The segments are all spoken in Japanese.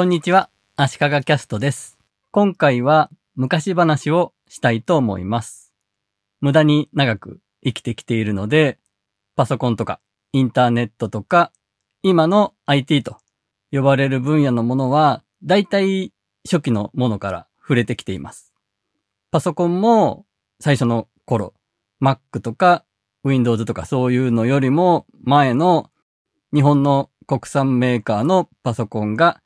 こんにちは、足利キャストです。今回は昔話をしたいと思います。無駄に長く生きてきているので、パソコンとかインターネットとか、今の IT と呼ばれる分野のものは、だいたい初期のものから触れてきています。パソコンも最初の頃、Mac とか Windows とかそういうのよりも前の日本の国産メーカーのパソコンが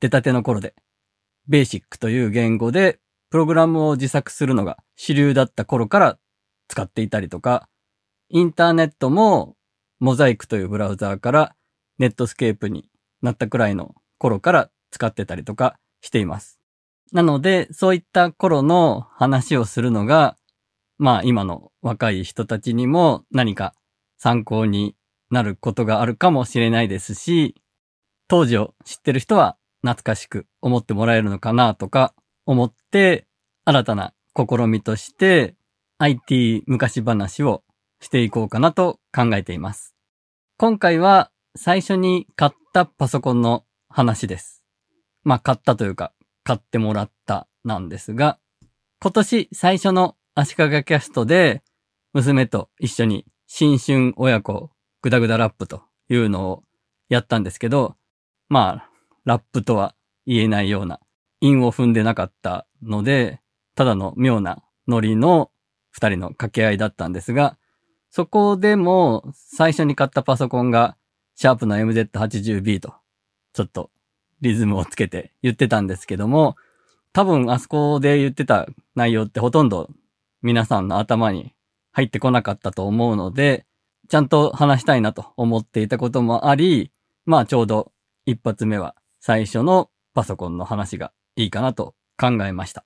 出たての頃で、ベーシックという言語でプログラムを自作するのが主流だった頃から使っていたりとか、インターネットもモザイクというブラウザーからネットスケープになったくらいの頃から使ってたりとかしています。なので、そういった頃の話をするのが、まあ今の若い人たちにも何か参考になることがあるかもしれないですし、当時を知ってる人は懐かしく思ってもらえるのかなとか思って、新たな試みとして IT 昔話をしていこうかなと考えています。今回は最初に買ったパソコンの話です。まあ買ったというか買ってもらったなんですが、今年最初の足利キャストで娘と一緒に新春親子グダグダラップというのをやったんですけど、まあ、ラップとは言えないような韻を踏んでなかったので、ただの妙なノリの二人の掛け合いだったんですが、そこでも最初に買ったパソコンがシャープの MZ80B と、ちょっとリズムをつけて言ってたんですけども、多分あそこで言ってた内容ってほとんど皆さんの頭に入ってこなかったと思うので、ちゃんと話したいなと思っていたこともあり、まあちょうど一発目は最初のパソコンの話がいいかなと考えました。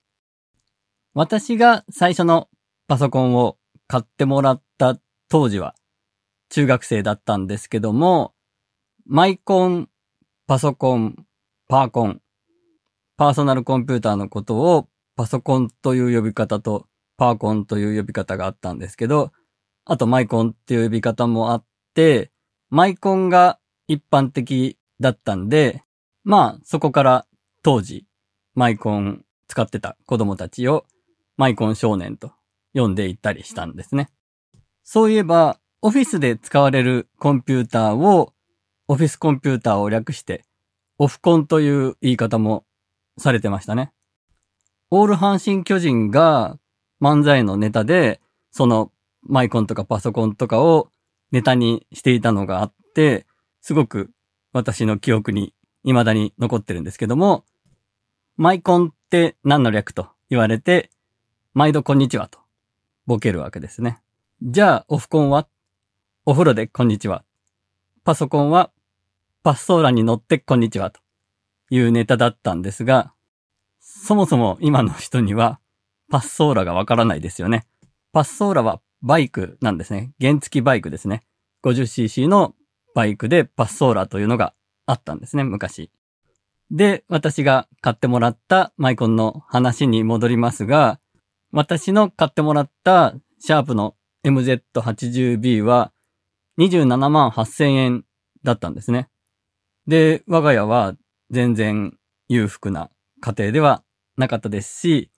私が最初のパソコンを買ってもらった当時は中学生だったんですけども、マイコン、パソコン、パーコン、パーソナルコンピューターのことをパソコンという呼び方とパーコンという呼び方があったんですけど、あとマイコンっていう呼び方もあって、マイコンが一般的だったんで、まあそこから当時マイコン使ってた子供たちをマイコン少年と呼んでいったりしたんですね。そういえば、オフィスで使われるコンピューターをオフィスコンピューターを略してオフコンという言い方もされてましたね。オール阪神巨人が漫才のネタで、そのマイコンとかパソコンとかをネタにしていたのがあって、すごく私の記憶に未だに残ってるんですけども、マイコンって何の略と言われて、毎度こんにちはとボケるわけですね。じゃあ、オフコンはお風呂でこんにちは。パソコンはパッソーラに乗ってこんにちはというネタだったんですが、そもそも今の人にはパッソーラがわからないですよね。パッソーラはバイクなんですね。原付バイクですね。50cc のバイクでパッソーラというのがあったんですね、昔。で、私が買ってもらったマイコンの話に戻りますが、私の買ってもらったシャープの MZ80B は27万8000円だったんですね。で、我が家は全然裕福な家庭ではなかったですし、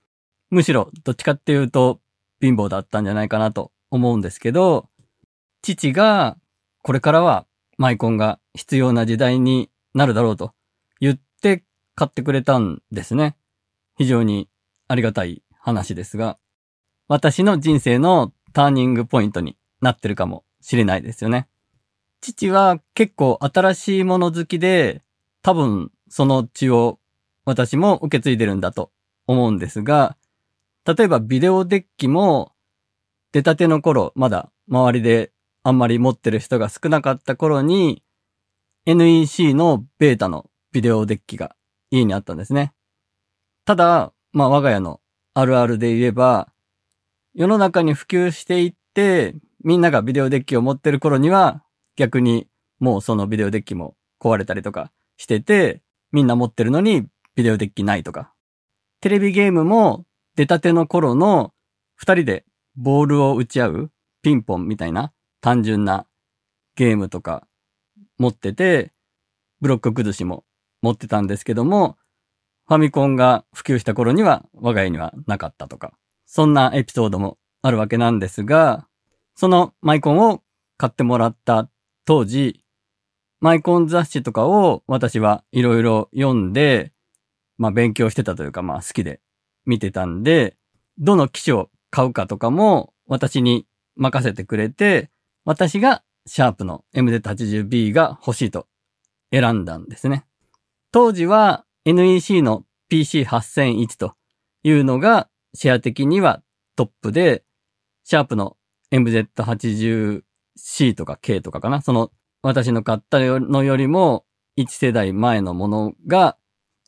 むしろどっちかっていうと貧乏だったんじゃないかなと思うんですけど、父がこれからはマイコンが必要な時代になるだろうと言って買ってくれたんですね。非常にありがたい話ですが、私の人生のターニングポイントになってるかもしれないですよね。父は結構新しいもの好きで、多分その血を私も受け継いでるんだと思うんですが、例えばビデオデッキも出たての頃、まだ周りであんまり持ってる人が少なかった頃に NEC のベータのビデオデッキが家にあったんですね。ただ、まあ我が家のあるあるで言えば、世の中に普及していって、みんながビデオデッキを持ってる頃には、逆にもうそのビデオデッキも壊れたりとかしてて、みんな持ってるのにビデオデッキないとか。テレビゲームも出たての頃の二人でボールを打ち合うピンポンみたいな単純なゲームとか持ってて、ブロック崩しも持ってたんですけども、ファミコンが普及した頃には我が家にはなかったとか、そんなエピソードもあるわけなんですが、そのマイコンを買ってもらった当時、マイコン雑誌とかを私はいろいろ読んで、まあ勉強してたというかまあ好きで見てたんで、どの機種を買うかとかも私に任せてくれて、私がシャープの MZ80B が欲しいと選んだんですね。当時は NEC の PC8001 というのがシェア的にはトップで、シャープの MZ80C とか K とかかな。その私の買ったのよりも1世代前のものが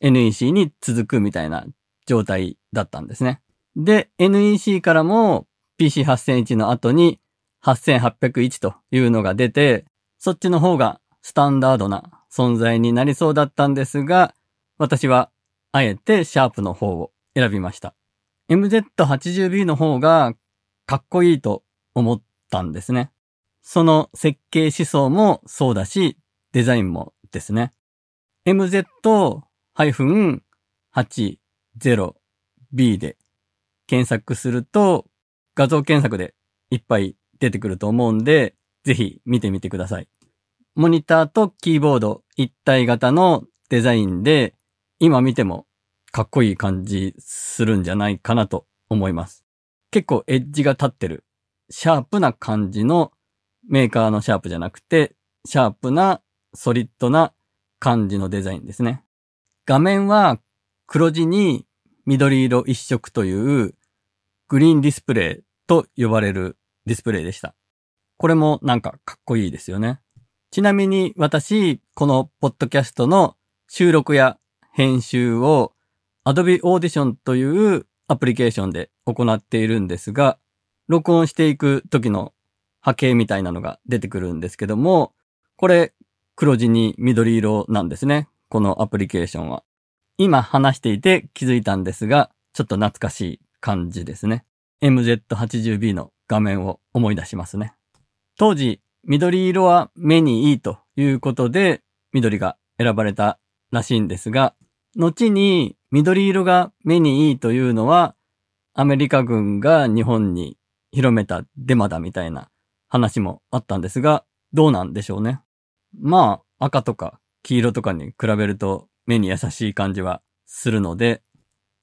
NEC に続くみたいな状態だったんですね。で、NEC からも PC8001 の後に8801というのが出て、そっちの方がスタンダードな存在になりそうだったんですが、私はあえてシャープの方を選びました。MZ80B の方がかっこいいと思ったんですね。その設計思想もそうだし、デザインもですね。MZ-80B で検索すると、画像検索でいっぱい出てくると思うんで、ぜひ見てみてください。モニターとキーボード一体型のデザインで、今見てもかっこいい感じするんじゃないかなと思います。結構エッジが立ってる、シャープな感じのメーカーのシャープじゃなくて、シャープなソリッドな感じのデザインですね。画面は黒地に緑色一色というグリーンディスプレイと呼ばれるディスプレイでした。これもなんかかっこいいですよね。ちなみに私、このポッドキャストの収録や編集を Adobe Audition というアプリケーションで行っているんですが、録音していく時の波形みたいなのが出てくるんですけども、これ黒地に緑色なんですね。このアプリケーションは。今話していて気づいたんですが、ちょっと懐かしい感じですね。MZ80B の画面を思い出しますね。当時、緑色は目にいいということで、緑が選ばれたらしいんですが、後に緑色が目にいいというのは、アメリカ軍が日本に広めたデマだみたいな話もあったんですが、どうなんでしょうね。まあ、赤とか黄色とかに比べると目に優しい感じはするので、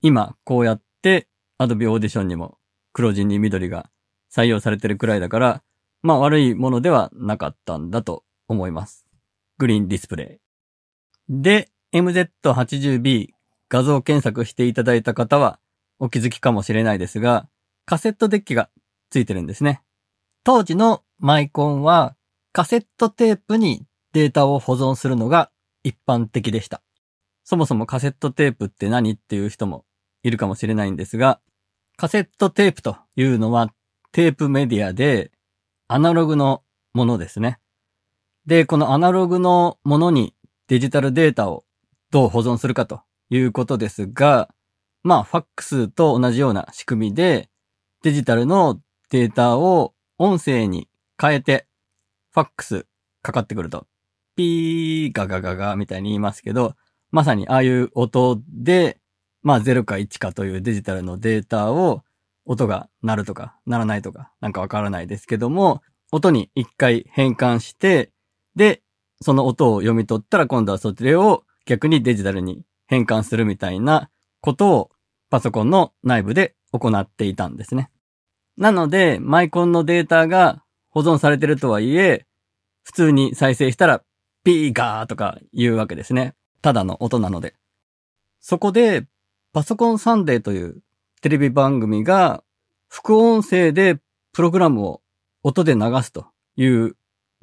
今こうやって Adobe Audition にも黒地に緑が採用されてるくらいだから、まあ悪いものではなかったんだと思います。グリーンディスプレイ。で、MZ80B 画像検索していただいた方はお気づきかもしれないですが、カセットデッキがついてるんですね。当時のマイコンはカセットテープにデータを保存するのが一般的でした。そもそもカセットテープって何っていう人もいるかもしれないんですが、カセットテープというのはテープメディアでアナログのものですね。で、このアナログのものにデジタルデータをどう保存するかということですが、まあ、ファックスと同じような仕組みで、デジタルのデータを音声に変えて、ファックスかかってくると、ピーガガガガみたいに言いますけど、まさにああいう音で、まあ0か1かというデジタルのデータを音が鳴るとか鳴らないとかなんかわからないですけども、音に一回変換して、で、その音を読み取ったら今度はそれを逆にデジタルに変換するみたいなことをパソコンの内部で行っていたんですね。なので、マイコンのデータが保存されてるとはいえ、普通に再生したらピーガーとか言うわけですね。ただの音なので。そこで、パソコンサンデーというテレビ番組が副音声でプログラムを音で流すという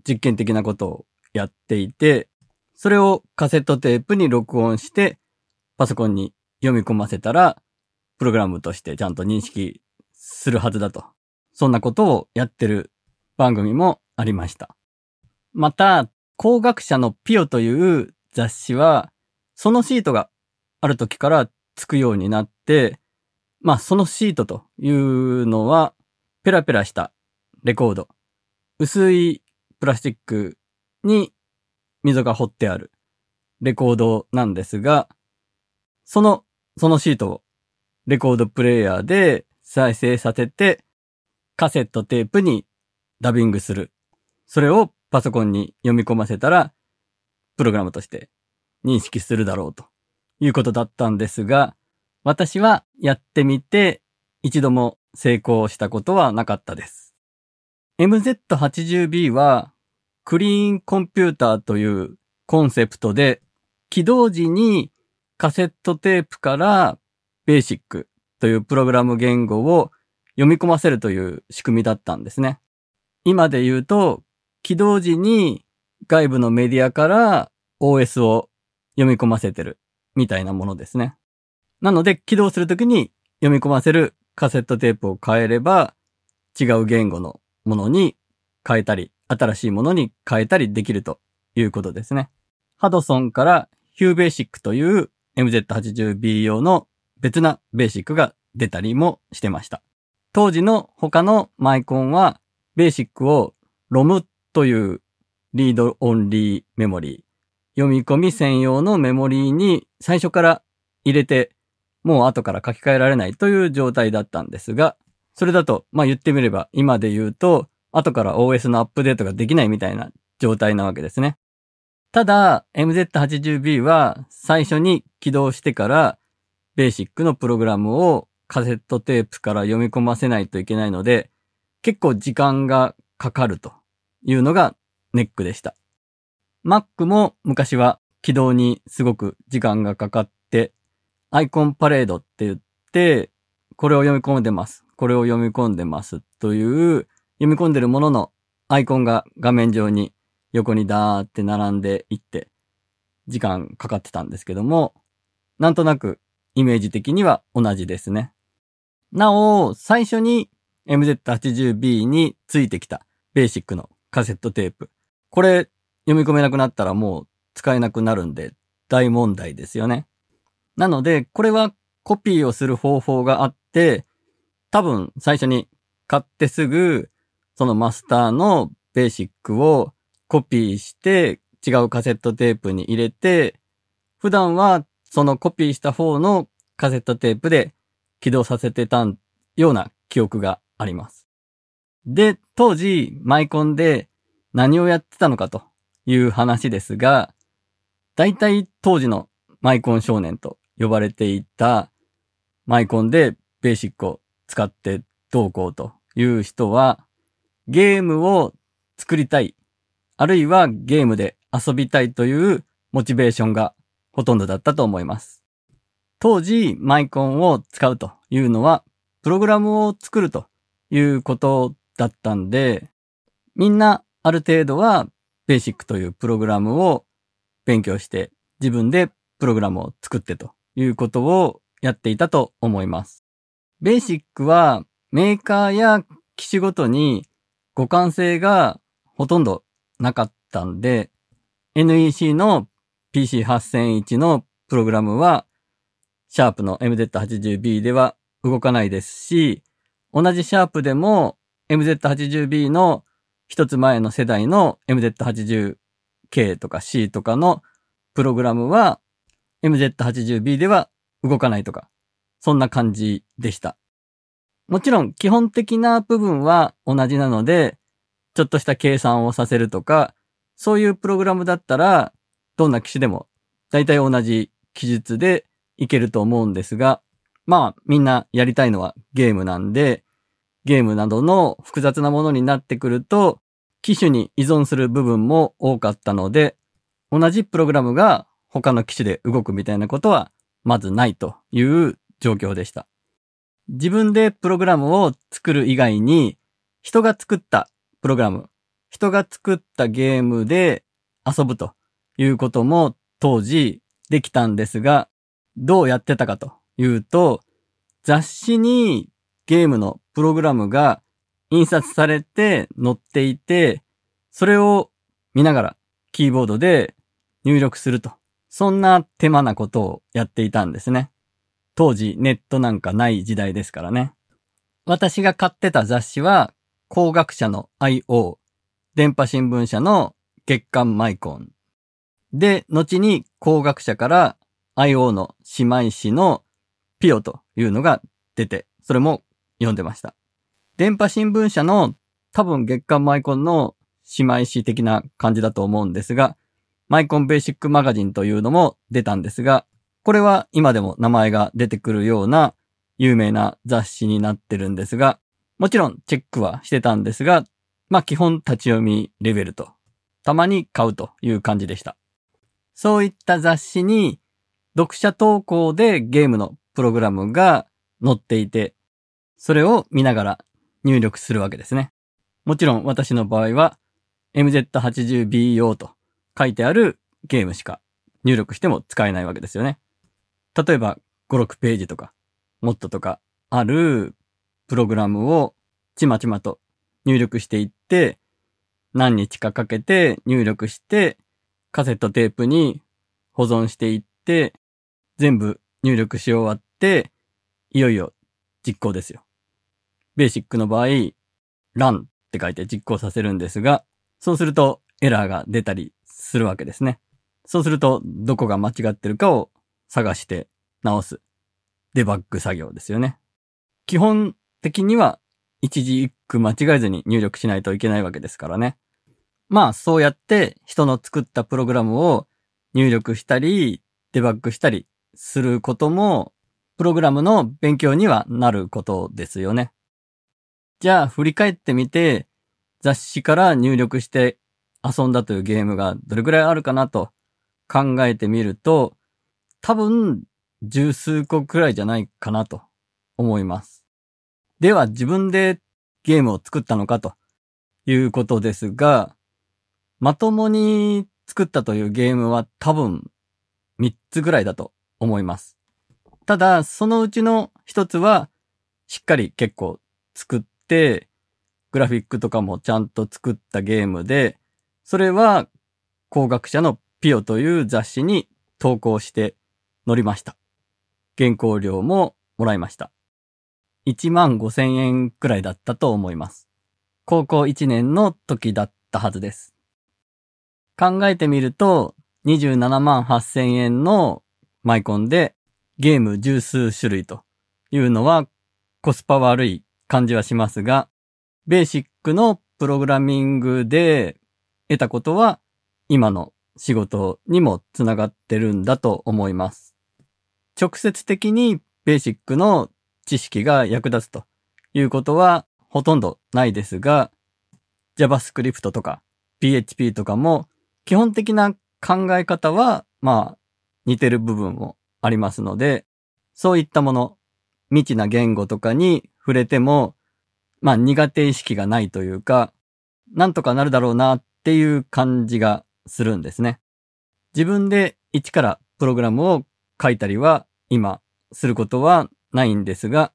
実験的なことをやっていて、それをカセットテープに録音してパソコンに読み込ませたら、プログラムとしてちゃんと認識するはずだと。そんなことをやってる番組もありました。また、工学者のピオという雑誌は、そのシートがある時からつくようになって、まあそのシートというのは、ペラペラしたレコード。薄いプラスチックに溝が彫ってある。レコードなんですが、その、そのシートをレコードプレイヤーで再生させて、カセットテープにダビングする。それをパソコンに読み込ませたら、プログラムとして認識するだろうということだったんですが、私はやってみて一度も成功したことはなかったです。MZ80B はクリーンコンピューターというコンセプトで起動時にカセットテープからベーシックというプログラム言語を読み込ませるという仕組みだったんですね。今で言うと、起動時に外部のメディアから OS を読み込ませてるみたいなものですね。なので起動するときに読み込ませるカセットテープを変えれば違う言語のものに変えたり、新しいものに変えたりできるということですね。ハドソンからヒューベーシックという MZ80B 用の別なベーシックが出たりもしてました。当時の他のマイコンはベーシックを ROM というリードオンリーメモリー、読み込み専用のメモリーに最初から入れて、もう後から書き換えられないという状態だったんですが、それだと、まあ言ってみれば今で言うと、後から OS のアップデートができないみたいな状態なわけですね。ただ、MZ80B は最初に起動してからベーシックのプログラムをカセットテープから読み込ませないといけないので、結構時間がかかるというのがネックでした。Mac も昔は起動にすごく時間がかかっ、アイコンパレードって言って、これを読み込んでます。これを読み込んでますという読み込んでるもののアイコンが画面上に横にダーって並んでいって時間かかってたんですけども、なんとなくイメージ的には同じですね。なお、最初に MZ80B についてきたベーシックのカセットテープ。これ読み込めなくなったらもう使えなくなるんで大問題ですよね。なので、これはコピーをする方法があって、多分最初に買ってすぐそのマスターのベーシックをコピーして違うカセットテープに入れて、普段はそのコピーした方のカセットテープで起動させてたような記憶があります。で、当時、マイコンで何をやってたのかという話ですが、大体当時のマイコン少年と呼ばれていたマイコンでベーシックを使ってどうこうという人は、ゲームを作りたい、あるいはゲームで遊びたいというモチベーションがほとんどだったと思います。当時、マイコンを使うというのは、プログラムを作るということだったんで、みんなある程度はベーシックというプログラムを勉強して自分でプログラムを作ってということをやっていたと思います。ベーシックはメーカーや機種ごとに互換性がほとんどなかったんで、NEC の PC8001 のプログラムは、シャープの MZ80B では動かないですし、同じシャープでも MZ80B の一つ前の世代の MZ80K とか C とかのプログラムは MZ80B では動かないとか、そんな感じでした。もちろん基本的な部分は同じなので、ちょっとした計算をさせるとか、そういうプログラムだったら、どんな機種でも大体同じ記述でいけると思うんですが、まあみんなやりたいのはゲームなんで、ゲームなどの複雑なものになってくると、機種に依存する部分も多かったので、同じプログラムが他の機種で動くみたいなことはまずないという状況でした。自分でプログラムを作る以外に、人が作ったプログラム、人が作ったゲームで遊ぶということも当時できたんですが、どうやってたかというと、雑誌にゲームのプログラムが印刷されて載っていて、それを見ながらキーボードで入力すると。そんな手間なことをやっていたんですね。当時ネットなんかない時代ですからね。私が買ってた雑誌は工学者の IO、電波新聞社の月刊マイコンで、後に工学者から IO の姉妹誌のピオというのが出て、それも読んでました。電波新聞社の多分月刊マイコンの姉妹誌的な感じだと思うんですが、マイコンベーシックマガジンというのも出たんですが、これは今でも名前が出てくるような有名な雑誌になってるんですが、もちろんチェックはしてたんですが、まあ基本立ち読みレベルと、たまに買うという感じでした。そういった雑誌に読者投稿でゲームのプログラムが載っていて、それを見ながら入力するわけですね。もちろん私の場合は MZ80B 用と書いてあるゲームしか入力しても使えないわけですよね。例えば5、6ページとか、もっととかあるプログラムをちまちまと入力していって、何日かかけて入力して、カセットテープに保存していって、全部入力し終わって、いよいよ実行ですよ。ベーシックの場合、run って書いて実行させるんですが、そうするとエラーが出たりするわけですね。そうすると、どこが間違ってるかを探して直す。デバッグ作業ですよね。基本的には一字一句間違えずに入力しないといけないわけですからね。まあ、そうやって人の作ったプログラムを入力したり、デバッグしたりすることも、プログラムの勉強にはなることですよね。じゃあ、振り返ってみて、雑誌から入力して遊んだというゲームがどれくらいあるかなと考えてみると、多分、十数個くらいじゃないかなと思います。では、自分でゲームを作ったのかということですが、まともに作ったというゲームは多分3つぐらいだと思います。ただ、そのうちの一つは、しっかり結構作って、グラフィックとかもちゃんと作ったゲームで、それは工学者のピオという雑誌に投稿して載りました。原稿料ももらいました。1万5千円くらいだったと思います。高校1年の時だったはずです。考えてみると、27万8千円のマイコンでゲーム十数種類というのはコスパ悪い感じはしますが、ベーシックのプログラミングで得たことは今の仕事にもつながってるんだと思います。直接的にベーシックの知識が役立つということはほとんどないですが、JavaScript とか PHP とかも基本的な考え方はまあ似てる部分もありますので、そういったもの、未知な言語とかに触れても、まあ苦手意識がないというか、なんとかなるだろうなっていう感じがするんですね。自分で一からプログラムを書いたりは今することはないんですが、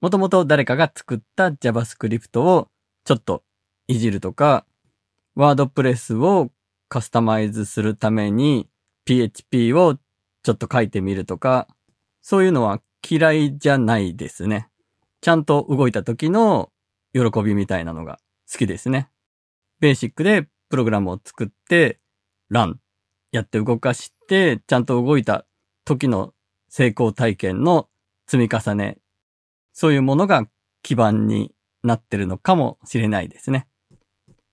もともと誰かが作った JavaScript をちょっといじるとか、ワードプレスをカスタマイズするために PHP をちょっと書いてみるとか、そういうのは嫌いじゃないですね。ちゃんと動いた時の喜びみたいなのが好きですね。ベーシックでプログラムを作って、ランやって動かして、ちゃんと動いた時の成功体験の積み重ね、そういうものが基盤になってるのかもしれないですね。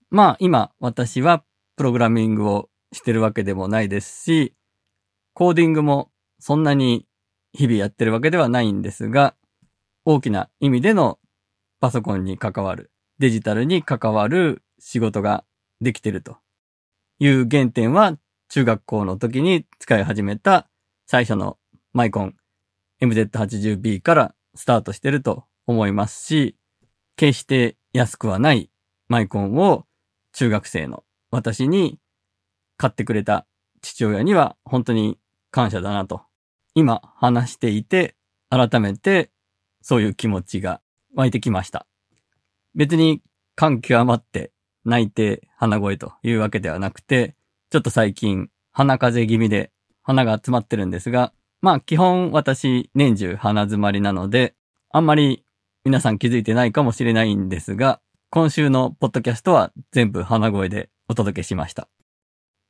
まあ今私はプログラミングをしてるわけでもないですし、コーディングもそんなに日々やってるわけではないんですが、大きな意味でのパソコンに関わる、デジタルに関わる仕事ができてるという原点は中学校の時に使い始めた最初のマイコン MZ80B からスタートしてると思いますし、決して安くはないマイコンを中学生の私に買ってくれた父親には本当に感謝だなと。今話していて改めてそういう気持ちが湧いてきました。別に感極まって泣いて鼻声というわけではなくて、ちょっと最近鼻風邪気味で鼻が詰まってるんですが、まあ基本私年中鼻詰まりなので、あんまり皆さん気づいてないかもしれないんですが、今週のポッドキャストは全部鼻声でお届けしました。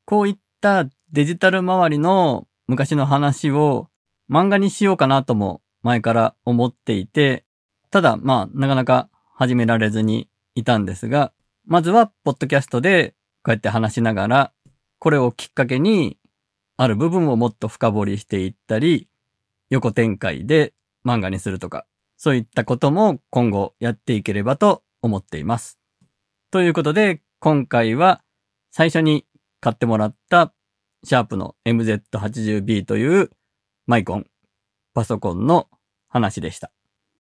こういったデジタル周りの昔の話を漫画にしようかなとも前から思っていて、ただまあなかなか始められずにいたんですが、まずはポッドキャストでこうやって話しながら、これをきっかけにある部分をもっと深掘りしていったり、横展開で漫画にするとか、そういったことも今後やっていければと思っています。ということで、今回は最初に買ってもらったシャープの MZ80B というマイコン、パソコンの話でした。